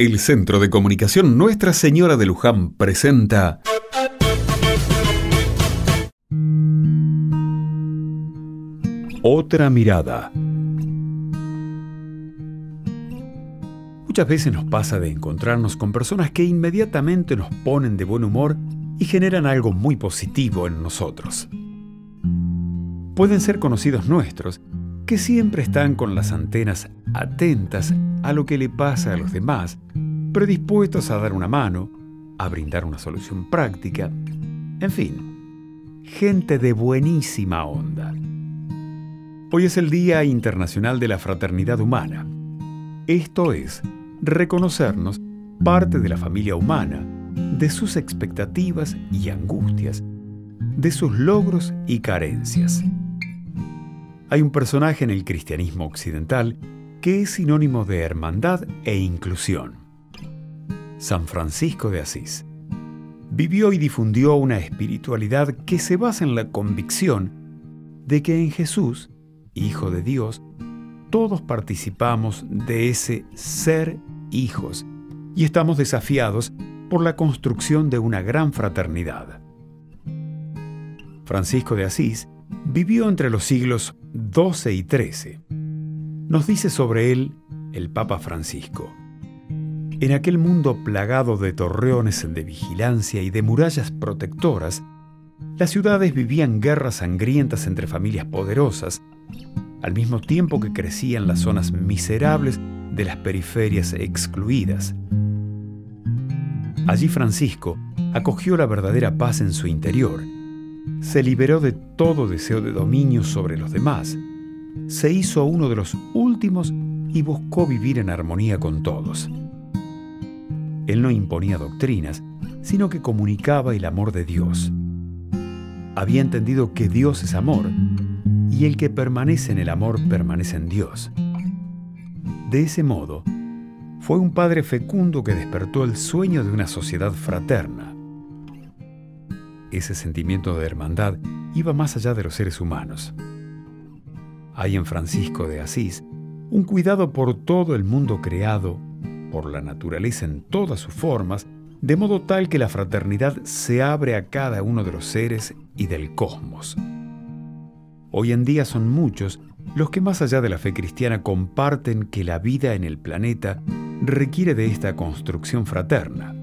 El Centro de Comunicación Nuestra Señora de Luján presenta Otra mirada. Muchas veces nos pasa de encontrarnos con personas que inmediatamente nos ponen de buen humor y generan algo muy positivo en nosotros. Pueden ser conocidos nuestros, que siempre están con las antenas atentas a lo que le pasa a los demás, predispuestos a dar una mano, a brindar una solución práctica, en fin, gente de buenísima onda. Hoy es el Día Internacional de la Fraternidad Humana. Esto es, reconocernos parte de la familia humana, de sus expectativas y angustias, de sus logros y carencias. Hay un personaje en el cristianismo occidental que es sinónimo de hermandad e inclusión. San Francisco de Asís. Vivió y difundió una espiritualidad que se basa en la convicción de que en Jesús, Hijo de Dios, todos participamos de ese ser hijos y estamos desafiados por la construcción de una gran fraternidad. Francisco de Asís vivió entre los siglos XII y XIII nos dice sobre él el Papa Francisco. En aquel mundo plagado de torreones de vigilancia y de murallas protectoras, las ciudades vivían guerras sangrientas entre familias poderosas, al mismo tiempo que crecían las zonas miserables de las periferias excluidas. Allí Francisco acogió la verdadera paz en su interior, se liberó de todo deseo de dominio sobre los demás, se hizo uno de los últimos y buscó vivir en armonía con todos. Él no imponía doctrinas, sino que comunicaba el amor de Dios. Había entendido que Dios es amor y el que permanece en el amor permanece en Dios. De ese modo, fue un padre fecundo que despertó el sueño de una sociedad fraterna. Ese sentimiento de hermandad iba más allá de los seres humanos. Hay en Francisco de Asís un cuidado por todo el mundo creado, por la naturaleza en todas sus formas, de modo tal que la fraternidad se abre a cada uno de los seres y del cosmos. Hoy en día son muchos los que más allá de la fe cristiana comparten que la vida en el planeta requiere de esta construcción fraterna.